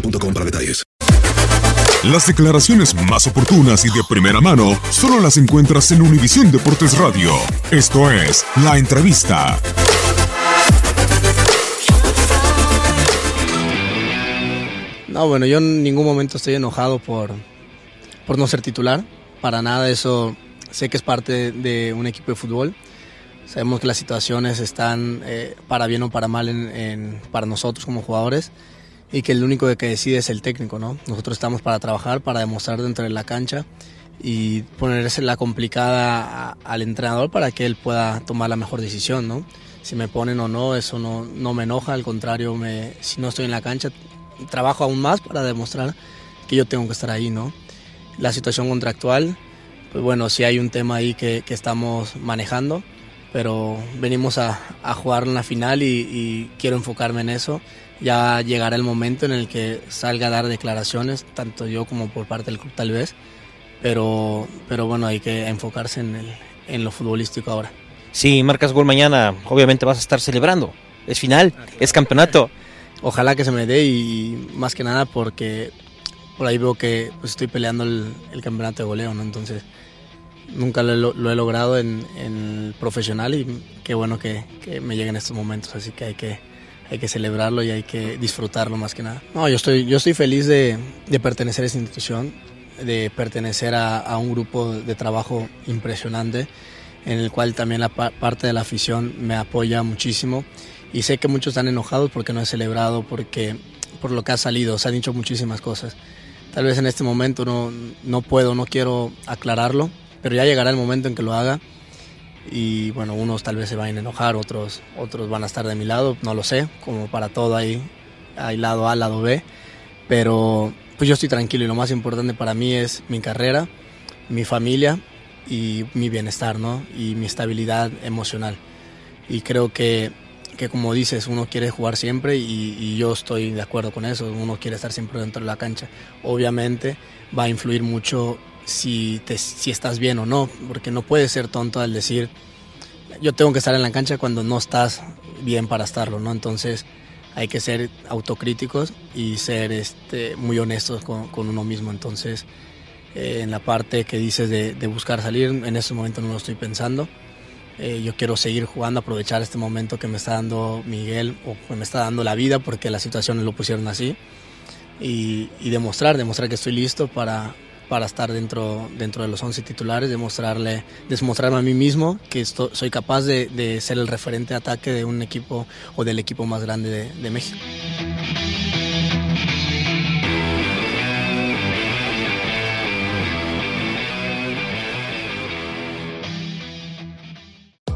boostmobile.com para detalles. Las declaraciones más oportunas y de primera mano solo las encuentras en Univisión Deportes Radio. Esto es La Entrevista. No, bueno, yo en ningún momento estoy enojado por, por no ser titular. Para nada, eso sé que es parte de un equipo de fútbol. Sabemos que las situaciones están eh, para bien o para mal en- en- para nosotros como jugadores y que el único que decide es el técnico, ¿no? Nosotros estamos para trabajar, para demostrar dentro de la cancha y ponerse la complicada al entrenador para que él pueda tomar la mejor decisión, ¿no? Si me ponen o no, eso no, no me enoja, al contrario, me, si no estoy en la cancha, trabajo aún más para demostrar que yo tengo que estar ahí, ¿no? La situación contractual, pues bueno, sí hay un tema ahí que, que estamos manejando, pero venimos a, a jugar en la final y, y quiero enfocarme en eso. Ya llegará el momento en el que salga a dar declaraciones, tanto yo como por parte del club tal vez, pero, pero bueno, hay que enfocarse en, el- en lo futbolístico ahora. Si marcas gol mañana, obviamente vas a estar celebrando. Es final, es campeonato. Ojalá que se me dé y más que nada porque por ahí veo que pues, estoy peleando el, el campeonato de goleo, ¿no? Entonces nunca lo, lo- he logrado en, en el profesional y qué bueno que, que me lleguen estos momentos, así que hay que hay que celebrarlo y hay que disfrutarlo más que nada. No, yo estoy, yo estoy feliz de, de pertenecer a esta institución, de pertenecer a, a un grupo de trabajo impresionante, en el cual también la pa- parte de la afición me apoya muchísimo y sé que muchos están enojados porque no he celebrado, porque por lo que ha salido, se han dicho muchísimas cosas. Tal vez en este momento no, no puedo, no quiero aclararlo, pero ya llegará el momento en que lo haga y bueno, unos tal vez se vayan a enojar, otros, otros van a estar de mi lado, no lo sé, como para todo hay, hay lado A, lado B, pero pues yo estoy tranquilo y lo más importante para mí es mi carrera, mi familia y mi bienestar, ¿no? Y mi estabilidad emocional. Y creo que, que como dices, uno quiere jugar siempre y, y yo estoy de acuerdo con eso, uno quiere estar siempre dentro de la cancha. Obviamente va a influir mucho si, te, si estás bien o no, porque no puedes ser tonto al decir, yo tengo que estar en la cancha cuando no estás bien para estarlo, ¿no? Entonces hay que ser autocríticos y ser este, muy honestos con, con uno mismo. Entonces, eh, en la parte que dices de, de buscar salir, en ese momento no lo estoy pensando. Eh, yo quiero seguir jugando, aprovechar este momento que me está dando Miguel o que me está dando la vida porque las situaciones lo pusieron así y, y demostrar, demostrar que estoy listo para, para estar dentro, dentro de los 11 titulares, demostrarle, demostrarme a mí mismo que soy capaz de, ser el referente de ataque de un equipo o del equipo más grande de, de México.